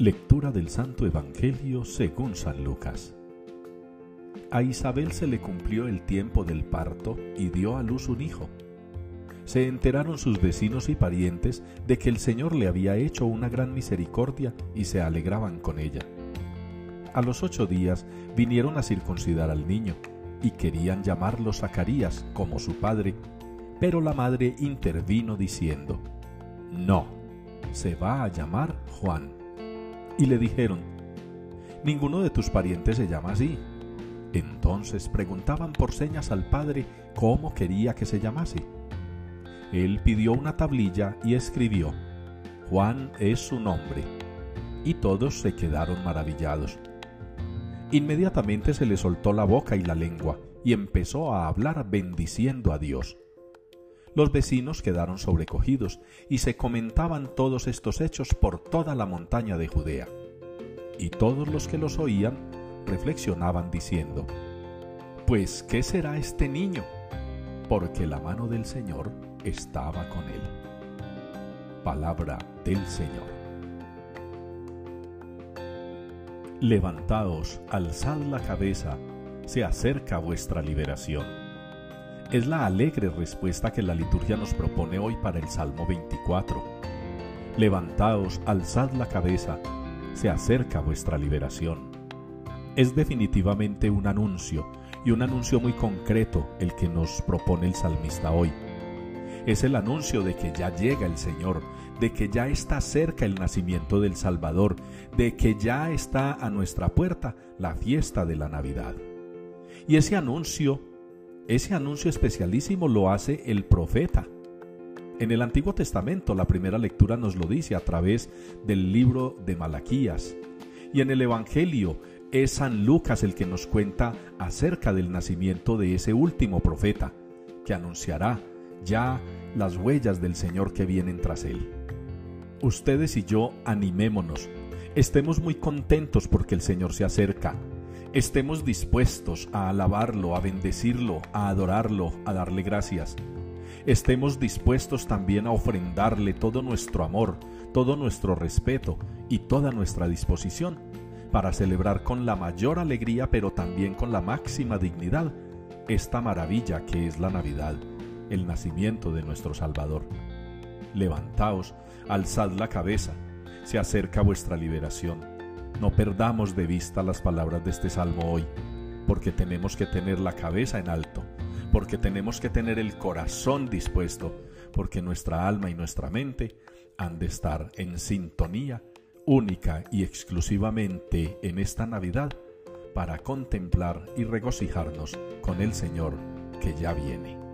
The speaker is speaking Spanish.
Lectura del Santo Evangelio según San Lucas. A Isabel se le cumplió el tiempo del parto y dio a luz un hijo. Se enteraron sus vecinos y parientes de que el Señor le había hecho una gran misericordia y se alegraban con ella. A los ocho días vinieron a circuncidar al niño y querían llamarlo Zacarías como su padre, pero la madre intervino diciendo, No, se va a llamar Juan y le dijeron, Ninguno de tus parientes se llama así. Entonces preguntaban por señas al padre cómo quería que se llamase. Él pidió una tablilla y escribió, Juan es su nombre. Y todos se quedaron maravillados. Inmediatamente se le soltó la boca y la lengua y empezó a hablar bendiciendo a Dios. Los vecinos quedaron sobrecogidos y se comentaban todos estos hechos por toda la montaña de Judea. Y todos los que los oían reflexionaban diciendo, Pues, ¿qué será este niño? Porque la mano del Señor estaba con él. Palabra del Señor. Levantaos, alzad la cabeza, se acerca vuestra liberación es la alegre respuesta que la liturgia nos propone hoy para el Salmo 24. Levantaos, alzad la cabeza, se acerca vuestra liberación. Es definitivamente un anuncio, y un anuncio muy concreto el que nos propone el salmista hoy. Es el anuncio de que ya llega el Señor, de que ya está cerca el nacimiento del Salvador, de que ya está a nuestra puerta la fiesta de la Navidad. Y ese anuncio ese anuncio especialísimo lo hace el profeta. En el Antiguo Testamento la primera lectura nos lo dice a través del libro de Malaquías. Y en el Evangelio es San Lucas el que nos cuenta acerca del nacimiento de ese último profeta, que anunciará ya las huellas del Señor que vienen tras él. Ustedes y yo animémonos, estemos muy contentos porque el Señor se acerca estemos dispuestos a alabarlo, a bendecirlo, a adorarlo, a darle gracias. Estemos dispuestos también a ofrendarle todo nuestro amor, todo nuestro respeto y toda nuestra disposición para celebrar con la mayor alegría pero también con la máxima dignidad esta maravilla que es la Navidad, el nacimiento de nuestro Salvador. Levantaos, alzad la cabeza, se acerca vuestra liberación no perdamos de vista las palabras de este salmo hoy, porque tenemos que tener la cabeza en alto, porque tenemos que tener el corazón dispuesto, porque nuestra alma y nuestra mente han de estar en sintonía única y exclusivamente en esta Navidad para contemplar y regocijarnos con el Señor que ya viene.